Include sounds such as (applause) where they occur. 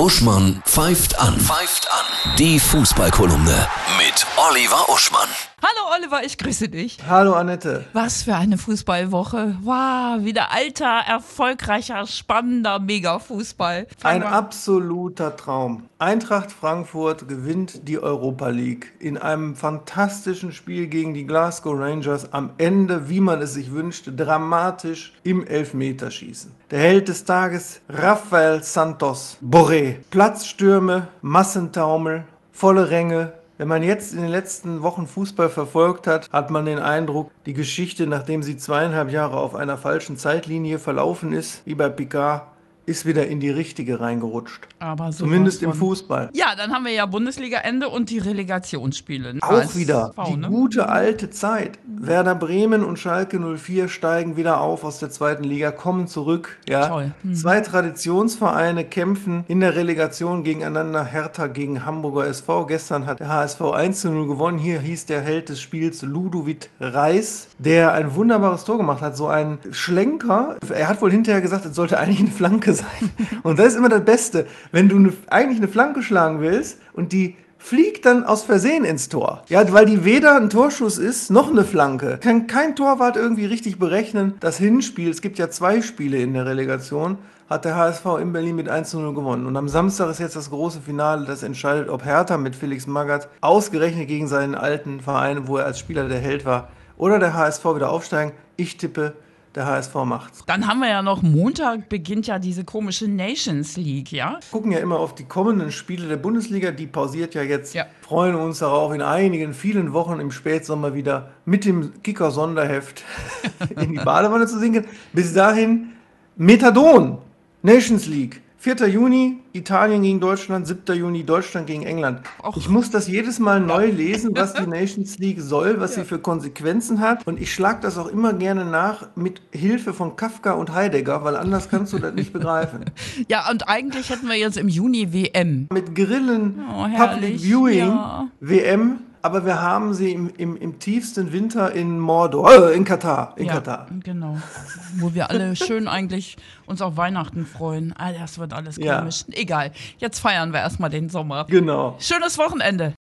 Uschmann pfeift an. Pfeift an. Die Fußballkolumne mit Oliver Uschmann. Hallo Oliver, ich grüße dich. Hallo Annette. Was für eine Fußballwoche. Wow, wieder alter, erfolgreicher, spannender Mega-Fußball. Ein absoluter Traum. Eintracht Frankfurt gewinnt die Europa League in einem fantastischen Spiel gegen die Glasgow Rangers. Am Ende, wie man es sich wünschte, dramatisch im Elfmeterschießen. Der Held des Tages, Rafael Santos Platzstürme, Massentaumel, volle Ränge, wenn man jetzt in den letzten Wochen Fußball verfolgt hat, hat man den Eindruck, die Geschichte, nachdem sie zweieinhalb Jahre auf einer falschen Zeitlinie verlaufen ist, wie bei Picard, ist wieder in die richtige reingerutscht. Aber Zumindest im Fußball. Ja, dann haben wir ja Bundesliga-Ende und die Relegationsspiele. Auch Als wieder v, die ne? gute alte Zeit. Werder Bremen und Schalke 04 steigen wieder auf aus der zweiten Liga, kommen zurück. Ja. Toll. Hm. Zwei Traditionsvereine kämpfen in der Relegation gegeneinander. Hertha gegen Hamburger SV. Gestern hat der HSV 1 0 gewonnen. Hier hieß der Held des Spiels Ludovic Reis, der ein wunderbares Tor gemacht hat. So ein Schlenker. Er hat wohl hinterher gesagt, es sollte eigentlich eine Flanke sein sein. Und das ist immer das Beste, wenn du ne, eigentlich eine Flanke schlagen willst und die fliegt dann aus Versehen ins Tor. Ja, weil die weder ein Torschuss ist, noch eine Flanke. Kann kein Torwart irgendwie richtig berechnen. Das Hinspiel, es gibt ja zwei Spiele in der Relegation, hat der HSV in Berlin mit 1-0 gewonnen. Und am Samstag ist jetzt das große Finale, das entscheidet, ob Hertha mit Felix Magath ausgerechnet gegen seinen alten Verein, wo er als Spieler der Held war, oder der HSV wieder aufsteigen. Ich tippe der HSV macht's. Dann haben wir ja noch Montag beginnt ja diese komische Nations League, ja? Wir gucken ja immer auf die kommenden Spiele der Bundesliga, die pausiert ja jetzt. Ja. Freuen uns darauf, in einigen, vielen Wochen im Spätsommer wieder mit dem Kicker-Sonderheft (laughs) in die Badewanne zu sinken. Bis dahin Methadon, Nations League. 4. Juni Italien gegen Deutschland, 7. Juni Deutschland gegen England. Och. Ich muss das jedes Mal neu lesen, was die (laughs) Nations League soll, was ja. sie für Konsequenzen hat. Und ich schlage das auch immer gerne nach mit Hilfe von Kafka und Heidegger, weil anders kannst du das nicht begreifen. (laughs) Ja, und eigentlich hätten wir jetzt im Juni WM. Mit Grillen, oh, Public Viewing, ja. WM aber wir haben sie im, im, im tiefsten Winter in Mordor, äh, in Katar, in ja, Katar. Genau, wo wir alle (laughs) schön eigentlich uns auf Weihnachten freuen. Ah, das wird alles komisch. Ja. Egal, jetzt feiern wir erstmal den Sommer. Genau. Schönes Wochenende.